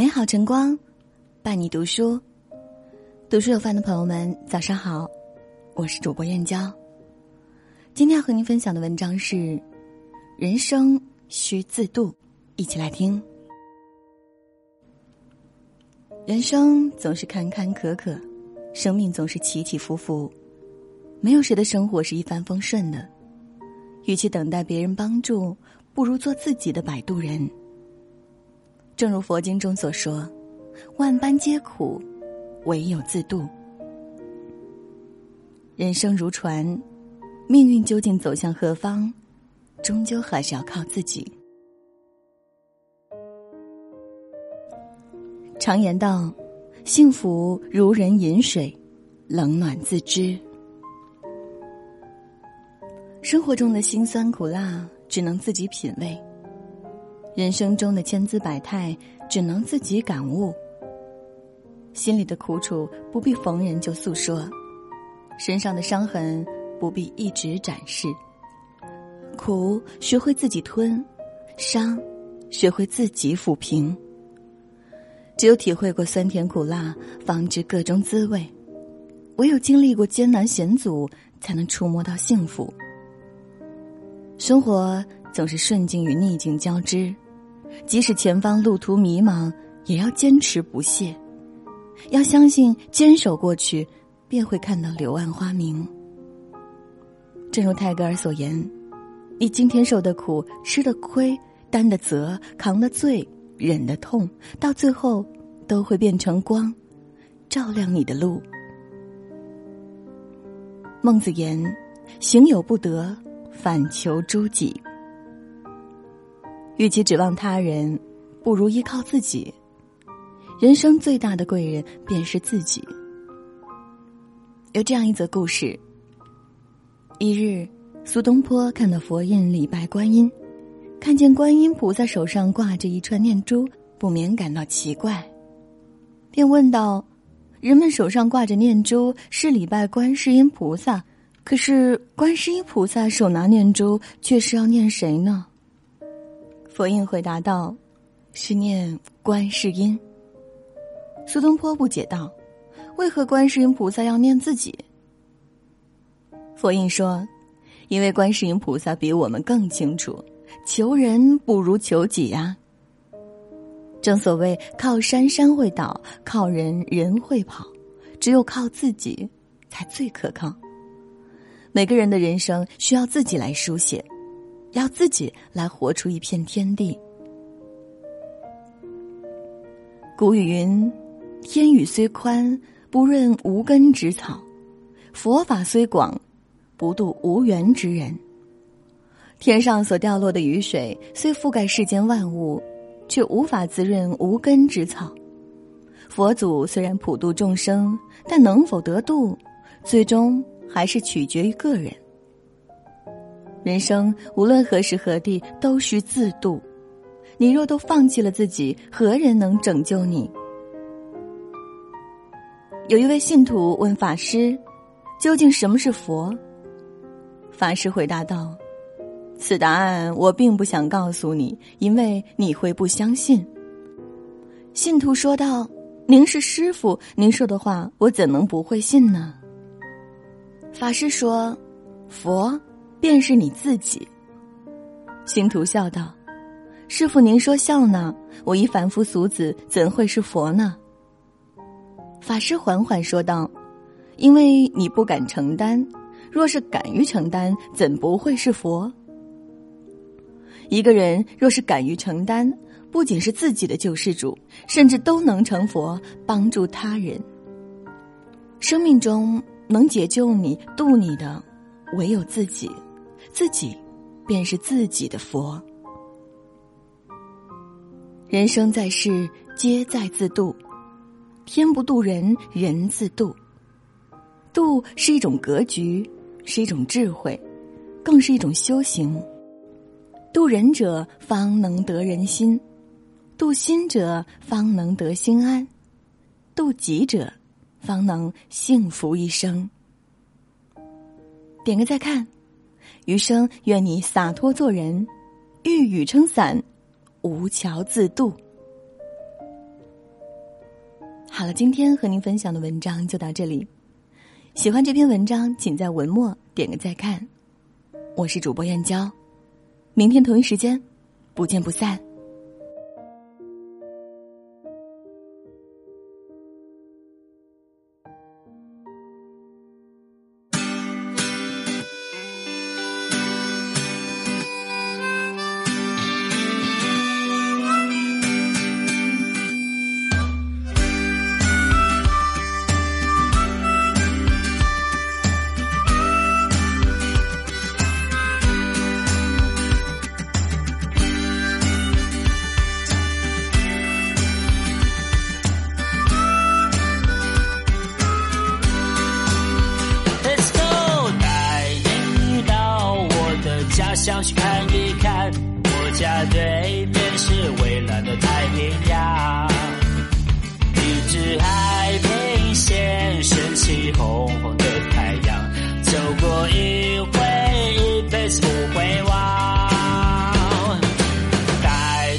美好晨光，伴你读书。读书有饭的朋友们，早上好，我是主播燕娇。今天要和您分享的文章是：人生需自渡，一起来听。人生总是坎坎坷坷，生命总是起起伏伏，没有谁的生活是一帆风顺的。与其等待别人帮助，不如做自己的摆渡人。正如佛经中所说：“万般皆苦，唯有自度。”人生如船，命运究竟走向何方，终究还是要靠自己。常言道：“幸福如人饮水，冷暖自知。”生活中的辛酸苦辣，只能自己品味；人生中的千姿百态，只能自己感悟。心里的苦楚不必逢人就诉说，身上的伤痕不必一直展示。苦学会自己吞，伤学会自己抚平。只有体会过酸甜苦辣，方知各种滋味；唯有经历过艰难险阻，才能触摸到幸福。生活总是顺境与逆境交织，即使前方路途迷茫，也要坚持不懈。要相信，坚守过去，便会看到柳暗花明。正如泰戈尔所言：“你今天受的苦、吃的亏、担的责、扛的罪、忍的痛，到最后都会变成光，照亮你的路。”孟子言：“行有不得。”反求诸己，与其指望他人，不如依靠自己。人生最大的贵人便是自己。有这样一则故事：一日，苏东坡看到佛印礼拜观音，看见观音菩萨手上挂着一串念珠，不免感到奇怪，便问道：“人们手上挂着念珠，是礼拜观世音菩萨？”可是，观世音菩萨手拿念珠，却是要念谁呢？佛印回答道：“是念观世音。”苏东坡不解道：“为何观世音菩萨要念自己？”佛印说：“因为观世音菩萨比我们更清楚，求人不如求己呀。正所谓靠山山会倒，靠人人会跑，只有靠自己才最可靠。”每个人的人生需要自己来书写，要自己来活出一片天地。古语云：“天宇虽宽，不润无根之草；佛法虽广，不度无缘之人。”天上所掉落的雨水虽覆盖世间万物，却无法滋润无根之草。佛祖虽然普度众生，但能否得度，最终。还是取决于个人。人生无论何时何地都需自渡，你若都放弃了自己，何人能拯救你？有一位信徒问法师：“究竟什么是佛？”法师回答道：“此答案我并不想告诉你，因为你会不相信。”信徒说道：“您是师傅，您说的话我怎能不会信呢？”法师说：“佛便是你自己。”信徒笑道：“师傅，您说笑呢？我一凡夫俗子，怎会是佛呢？”法师缓缓说道：“因为你不敢承担，若是敢于承担，怎不会是佛？一个人若是敢于承担，不仅是自己的救世主，甚至都能成佛，帮助他人。生命中。”能解救你、渡你的，唯有自己，自己便是自己的佛。人生在世，皆在自渡，天不渡人，人自渡。渡是一种格局，是一种智慧，更是一种修行。渡人者，方能得人心；渡心者，方能得心安；渡己者。方能幸福一生。点个再看，余生愿你洒脱做人，遇雨撑伞，无桥自渡。好了，今天和您分享的文章就到这里。喜欢这篇文章，请在文末点个再看。我是主播燕娇，明天同一时间，不见不散。家乡去看一看，我家对面是蔚蓝的太平洋，一只海平线升起红红的太阳，走过一回，一辈子不会忘。带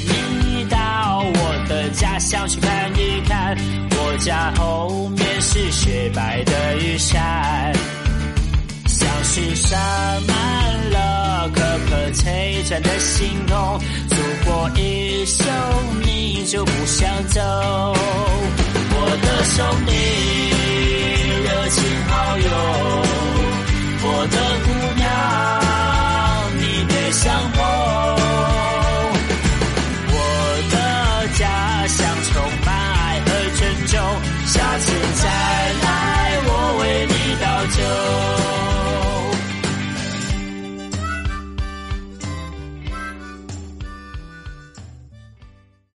你到我的家乡去看一看，我家后面是雪白的玉山，像是洒满了颗颗璀璨的星空。走过一宿，你就不想走。我的兄弟，热情好友，我的姑娘，你别想我。我的家乡充满爱和珍重，下次再。